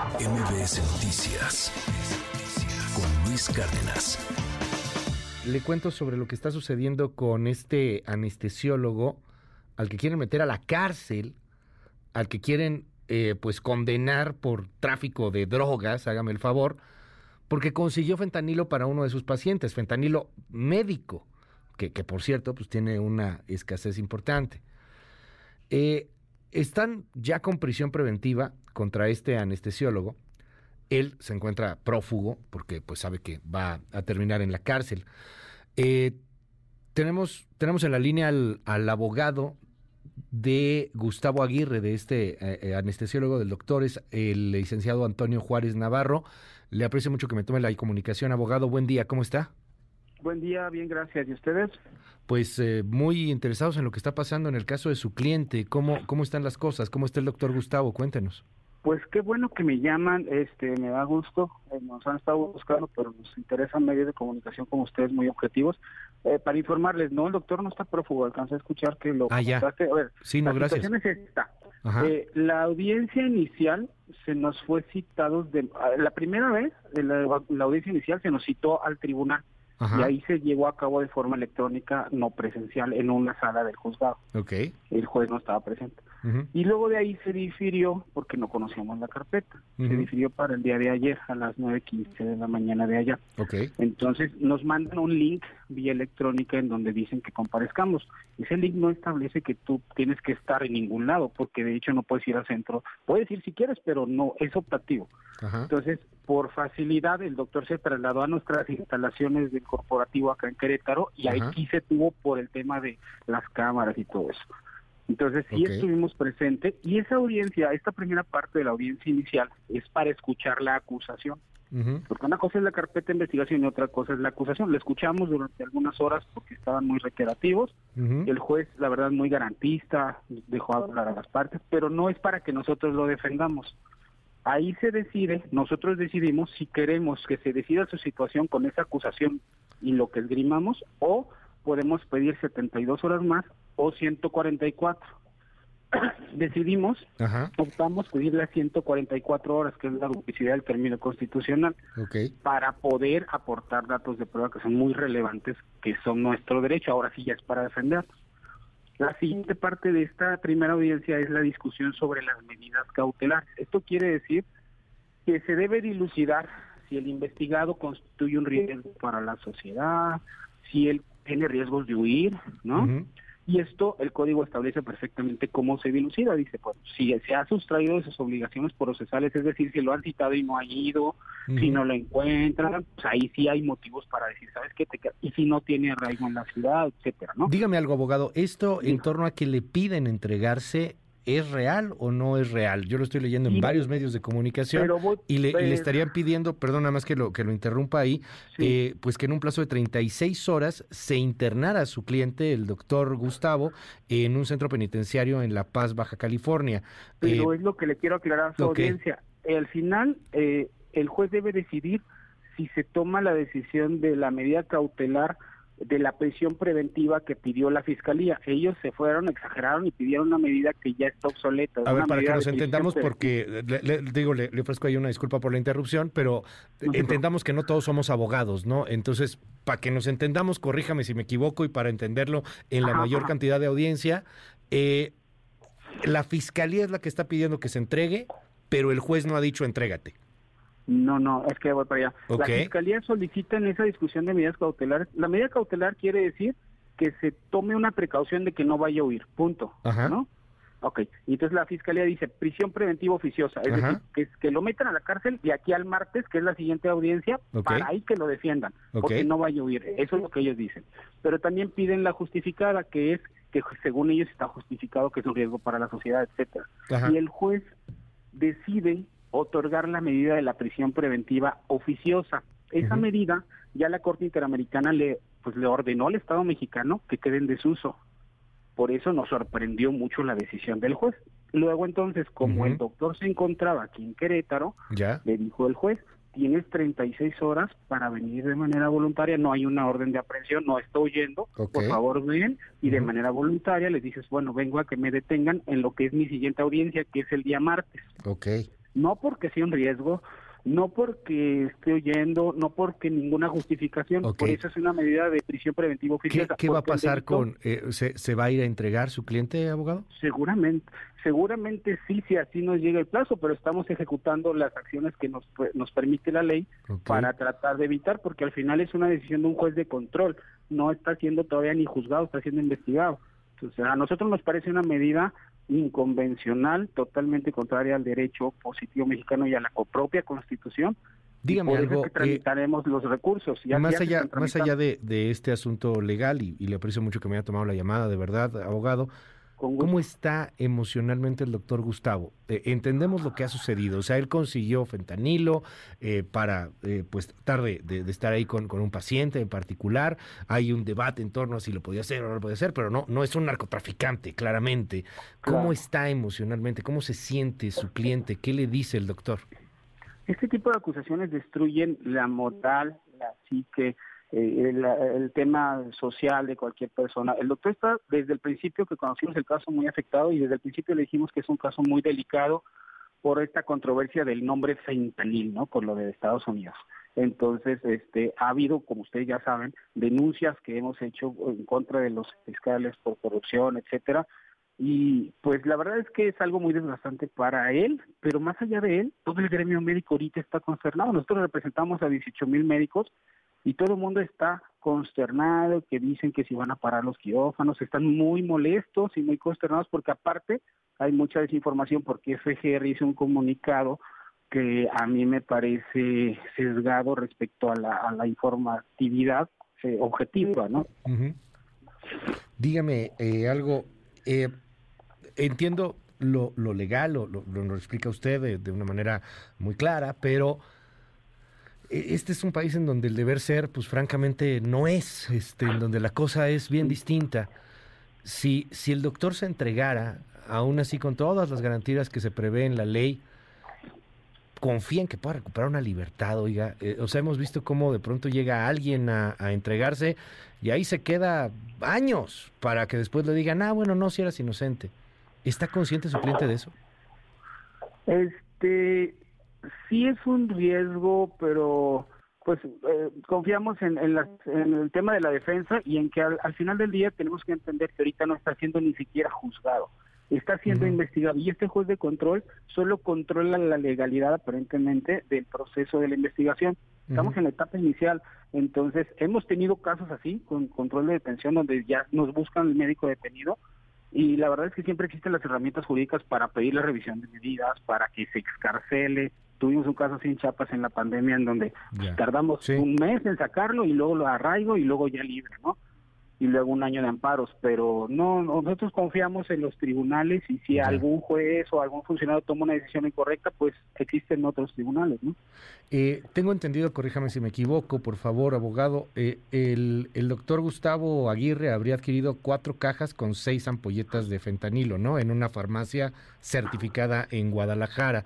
MBS Noticias con Luis Cárdenas. Le cuento sobre lo que está sucediendo con este anestesiólogo al que quieren meter a la cárcel, al que quieren eh, pues condenar por tráfico de drogas, hágame el favor, porque consiguió fentanilo para uno de sus pacientes, fentanilo médico, que, por cierto pues tiene una escasez importante. Eh, están ya con prisión preventiva contra este anestesiólogo. Él se encuentra prófugo porque pues sabe que va a terminar en la cárcel. Eh, tenemos, tenemos en la línea al, abogado de Gustavo Aguirre, de este eh, eh, anestesiólogo del doctor, es el licenciado Antonio Juárez Navarro. Le aprecio mucho que me tome la comunicación. Abogado, buen día, ¿cómo está? Buen día, bien, gracias. ¿Y ustedes? Pues eh, muy interesados en lo que está pasando en el caso de su cliente. ¿Cómo, ¿Cómo están las cosas? ¿Cómo está el doctor Gustavo? Cuéntenos. Pues qué bueno que me llaman, este, me da gusto, eh, nos han estado buscando, pero nos interesan medios de comunicación como ustedes muy objetivos. Eh, para informarles, no, el doctor no está prófugo, alcancé a escuchar que lo... Ah, ya. A ver, sí, no, la gracias. situación es esta. la audiencia inicial se nos fue citado, de, la primera vez, la, la audiencia inicial se nos citó al tribunal y ahí se llevó a cabo de forma electrónica, no presencial, en una sala del juzgado. Okay. El juez no estaba presente. Y luego de ahí se difirió, porque no conocíamos la carpeta, se difirió para el día de ayer a las 9.15 de la mañana de allá. Okay. Entonces nos mandan un link vía electrónica en donde dicen que comparezcamos. Ese link no establece que tú tienes que estar en ningún lado, porque de hecho no puedes ir al centro. Puedes ir si quieres, pero no es optativo. Entonces, por facilidad, el doctor se trasladó a nuestras instalaciones del corporativo acá en Querétaro y aquí se tuvo por el tema de las cámaras y todo eso. Entonces sí estuvimos presentes y esa audiencia, esta primera parte de la audiencia inicial es para escuchar la acusación. Porque una cosa es la carpeta de investigación y otra cosa es la acusación. La escuchamos durante algunas horas porque estaban muy reiterativos. El juez, la verdad, muy garantista, dejó hablar a las partes, pero no es para que nosotros lo defendamos. Ahí se decide, nosotros decidimos si queremos que se decida su situación con esa acusación y lo que esgrimamos o podemos pedir 72 horas más o 144. Decidimos, optamos pedir las 144 horas, que es la duplicidad del término constitucional, para poder aportar datos de prueba que son muy relevantes, que son nuestro derecho. Ahora sí ya es para defender. La siguiente parte de esta primera audiencia es la discusión sobre las medidas cautelares. Esto quiere decir que se debe dilucidar si el investigado constituye un riesgo para la sociedad, si él tiene riesgos de huir, ¿no? Y esto el código establece perfectamente cómo se dilucida. Dice, pues, si se ha sustraído de sus obligaciones procesales, es decir, si lo han citado y no ha ido, si no lo encuentran, pues ahí sí hay motivos para decir, ¿sabes qué? Te y si no tiene arraigo en la ciudad, etcétera, ¿no? Dígame algo, abogado. Esto en torno a que le piden entregarse ¿Es real o no es real? Yo lo estoy leyendo en varios medios de comunicación y, le, le, estarían pidiendo, perdón, nada más que lo, que lo interrumpa ahí, eh, pues que en un plazo de 36 horas se internara a su cliente, el doctor Gustavo, en un centro penitenciario en La Paz, Baja California. Pero eh, es lo que le quiero aclarar a su audiencia. Al final, eh, el juez debe decidir si se toma la decisión de la medida cautelar de la prisión preventiva que pidió la fiscalía. Ellos se fueron, exageraron y pidieron una medida que ya está obsoleta. A ver, para que nos entendamos, porque le, digo, le, ofrezco ahí una disculpa por la interrupción, pero entendamos que no todos somos abogados, ¿no? Entonces, para que nos entendamos, corríjame si me equivoco y para entenderlo en la mayor cantidad de audiencia, eh, la fiscalía es la que está pidiendo que se entregue, pero el juez no ha dicho entrégate. No, no, es que voy para allá. La Fiscalía solicita en esa discusión de medidas cautelares. La medida cautelar quiere decir que se tome una precaución de que no vaya a huir, punto. Ajá. ¿No? Ok, y entonces la Fiscalía dice prisión preventiva oficiosa, es decir, que, que lo metan a la cárcel y aquí al martes, que es la siguiente audiencia, para ahí que lo defiendan, porque no vaya a huir. Eso es lo que ellos dicen. Pero también piden la justificada, que es que según ellos está justificado que es un riesgo para la sociedad, etcétera. Y el juez decide otorgar la medida de la prisión preventiva oficiosa. Esa medida ya la Corte Interamericana le pues le ordenó al Estado mexicano que quede en desuso. Por eso nos sorprendió mucho la decisión del juez. Luego entonces, como el doctor se encontraba aquí en Querétaro, ¿Ya? le dijo el juez, tienes 36 horas para venir de manera voluntaria, no hay una orden de aprehensión, no estoy huyendo, por favor ven y de manera voluntaria les dices, bueno, vengo a que me detengan en lo que es mi siguiente audiencia, que es el día martes. Ok. No porque sea un riesgo, no porque esté oyendo, no porque ninguna justificación, por eso es una medida de prisión preventiva oficiosa. ¿Qué, qué va a pasar con, eh, se, se, va a ir a entregar su cliente, abogado? Seguramente, seguramente sí, si así nos llega el plazo, pero estamos ejecutando las acciones que nos, nos permite la ley para tratar de evitar, porque al final es una decisión de un juez de control, no está siendo todavía ni juzgado, está siendo investigado. Entonces, a nosotros nos parece una medida inconvencional, totalmente contraria al derecho positivo mexicano y a la propia Constitución. Dígame algo. que eh, tramitaremos los recursos. más, allá, más allá de, este asunto legal, y, y, le aprecio mucho que me haya tomado la llamada, de verdad, abogado, ¿Cómo está emocionalmente el doctor Gustavo? Eh, entendemos lo que ha sucedido, o sea, él consiguió fentanilo eh, para eh, pues tratar de, estar ahí con, un paciente en particular. Hay un debate en torno a si lo podía hacer o no lo podía hacer, pero no, no es un narcotraficante, claramente. ¿Cómo está emocionalmente? ¿Cómo se siente su cliente? ¿Qué le dice el doctor? Este tipo de acusaciones destruyen la moral, la psique, eh, el, tema social de cualquier persona. El doctor está desde el principio que conocimos el caso muy afectado y desde el principio le dijimos que es un caso muy delicado por esta controversia del nombre fentanil, ¿no? Por lo de Estados Unidos. Entonces, este, ha habido, como ustedes ya saben, denuncias que hemos hecho en contra de los fiscales por corrupción, etcétera. Y pues la verdad es que es algo muy desgastante para él, pero más allá de él, todo el gremio médico ahorita está consternado. Nosotros representamos a 18 mil médicos y todo el mundo está consternado, que dicen que si van a parar los quirófanos, están muy molestos y muy consternados porque aparte hay mucha desinformación porque FGR hizo un comunicado que a mí me parece sesgado respecto a la, informatividad eh, objetiva, ¿no? Dígame eh, algo, eh, entiendo lo, lo legal, lo, lo, explica usted de, una manera muy clara, pero este es un país en donde el deber ser, pues francamente, no es, este, en donde la cosa es bien distinta. Si, si el doctor se entregara, aún así con todas las garantías que se prevé en la ley, confía en que pueda recuperar una libertad, oiga. Eh, o sea, hemos visto cómo de pronto llega alguien a, entregarse y ahí se queda años para que después le digan, ah, bueno, no, si eras inocente. ¿Está consciente su cliente de eso? Este, sí es un riesgo, pero pues eh, confiamos en, en, el tema de la defensa y en que al, final del día tenemos que entender que ahorita no está siendo ni siquiera juzgado, está siendo investigado y este juez de control solo controla la legalidad aparentemente del proceso de la investigación. Estamos en la etapa inicial, entonces hemos tenido casos así con control de detención donde ya nos buscan el médico detenido y la verdad es que siempre existen las herramientas jurídicas para pedir la revisión de medidas, para que se excarcele. Tuvimos un caso así en Chiapas en la pandemia en donde tardamos un mes en sacarlo y luego lo arraigo y luego ya libre, ¿no? y luego un año de amparos, pero no, nosotros confiamos en los tribunales y si algún juez o algún funcionario toma una decisión incorrecta, pues existen otros tribunales, ¿no? Eh, tengo entendido, corríjame si me equivoco, por favor, abogado, eh, el, el doctor Gustavo Aguirre habría adquirido cuatro cajas con seis ampolletas de fentanilo, ¿no? En una farmacia certificada en Guadalajara.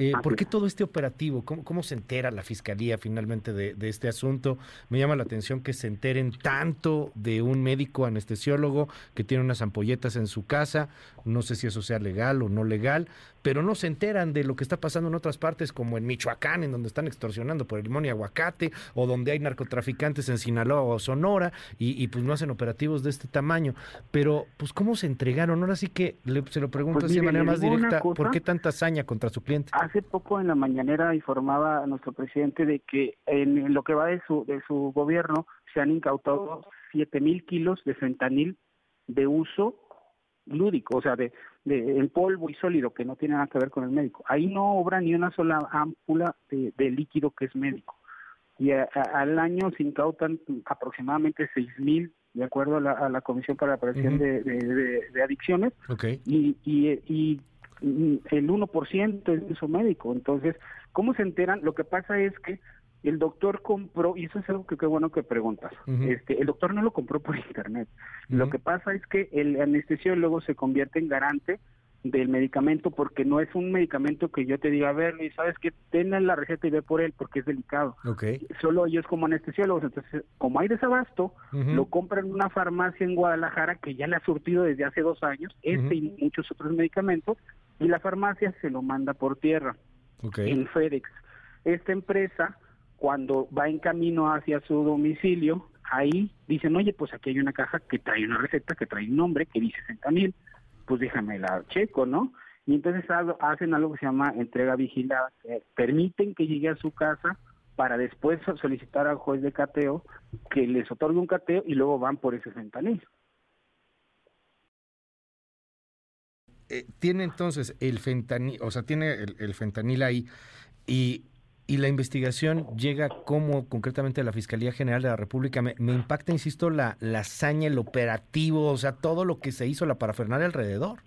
Eh, ¿Por qué todo este operativo? ¿Cómo, se entera la fiscalía finalmente de, este asunto? Me llama la atención que se enteren tanto de un médico anestesiólogo que tiene unas ampolletas en su casa. No sé si eso sea legal o no legal, pero no se enteran de lo que está pasando en otras partes, como en Michoacán, en donde están extorsionando por el limón y aguacate, o donde hay narcotraficantes en Sinaloa o Sonora, y, pues no hacen operativos de este tamaño. Pero, pues, ¿cómo se entregaron? Ahora sí que se lo pregunto pues así de manera más directa, ¿por qué tanta hazaña contra su cliente? Hace poco en la mañanera informaba a nuestro presidente de que en lo que va de su, de su gobierno se han incautado siete mil kilos de fentanil de uso lúdico, o sea, de, de, en polvo y sólido, que no tiene nada que ver con el médico. Ahí no obra ni una sola ámpula de, líquido que es médico. Y al año se incautan aproximadamente seis mil, de acuerdo a la, a la Comisión para la Prevención de, de, Adicciones, y, y, y el 1% es uso médico. Entonces, ¿cómo se enteran? Lo que pasa es que el doctor compró, y eso es algo que qué bueno que preguntas, este, el doctor no lo compró por internet. Lo que pasa es que el anestesiólogo se convierte en garante del medicamento porque no es un medicamento que yo te diga, a ver, y sabes que ten la receta y ve por él porque es delicado. Okay. Solo ellos como anestesiólogos, entonces como hay desabasto, lo compran en una farmacia en Guadalajara que ya le ha surtido desde hace dos años, este y muchos otros medicamentos, y la farmacia se lo manda por tierra. en FedEx. Esta empresa, cuando va en camino hacia su domicilio, ahí dicen, oye, pues aquí hay una caja que trae una receta, que trae un nombre, que dice fentanil, pues déjame la checo, ¿no? Y entonces hacen algo que se llama entrega vigilada, permiten que llegue a su casa para después solicitar al juez de cateo que les otorgue un cateo y luego van por ese fentanil. Eh, tiene entonces el fentanil, o sea, tiene el, fentanil ahí y, y, la investigación llega como concretamente a la Fiscalía General de la República. Me, impacta, insisto, la, la hazaña, el operativo, o sea, todo lo que se hizo, la parafernalia alrededor.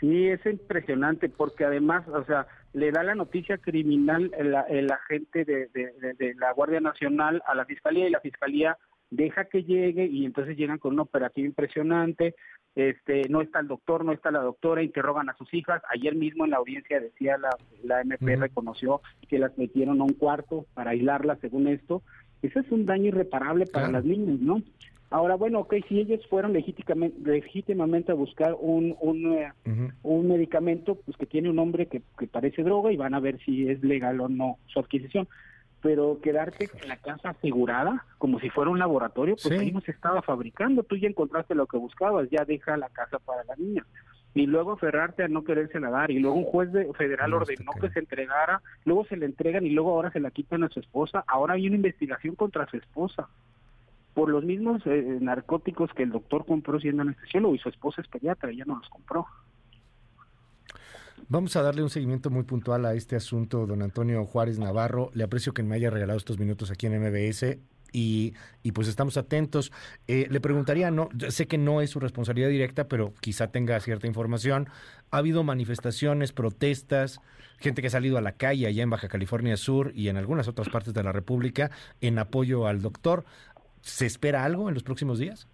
Sí, es impresionante porque además, o sea, le da la noticia criminal el, agente de, la Guardia Nacional a la Fiscalía y la Fiscalía deja que llegue y entonces llegan con un operativo impresionante. Este, no está el doctor, no está la doctora, interrogan a sus hijas. Ayer mismo en la audiencia decía la, la MP reconoció que las metieron a un cuarto para aislarlas según esto. Eso es un daño irreparable para las niñas, ¿no? Ahora, bueno, ok, si ellos fueron legítimamente, legítimamente a buscar un, un, eh, un medicamento pues que tiene un nombre que, que, parece droga y van a ver si es legal o no su adquisición. Pero quedarte en la casa asegurada, como si fuera un laboratorio, pues ahí no se estaba fabricando. Tú ya encontraste lo que buscabas, ya deja la casa para la niña. Y luego aferrarte a no querérsela dar. Y luego un juez de, federal ordenó que se entregara, luego se le entregan y luego ahora se la quitan a su esposa. Ahora hay una investigación contra su esposa por los mismos eh, narcóticos que el doctor compró siendo anestesiólogo y su esposa es pediatra, ella no los compró. Vamos a darle un seguimiento muy puntual a este asunto, don Antonio Juárez Navarro. Le aprecio que me haya regalado estos minutos aquí en MBS. Y, y, pues estamos atentos. Eh, le preguntaría, no, sé que no es su responsabilidad directa, pero quizá tenga cierta información. Ha habido manifestaciones, protestas, gente que ha salido a la calle allá en Baja California Sur y en algunas otras partes de la República en apoyo al doctor. ¿Se espera algo en los próximos días?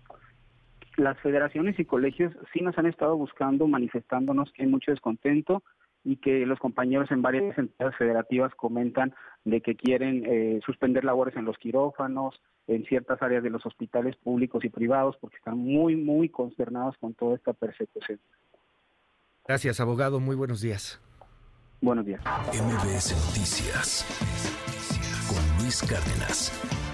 Las federaciones y colegios sí nos han estado buscando, manifestándonos que hay mucho descontento y que los compañeros en varias entidades federativas comentan de que quieren eh, suspender labores en los quirófanos, en ciertas áreas de los hospitales públicos y privados, porque están muy, muy consternados con toda esta persecución. Gracias, abogado. Muy buenos días. Buenos días. MBS Noticias con Luis Cárdenas.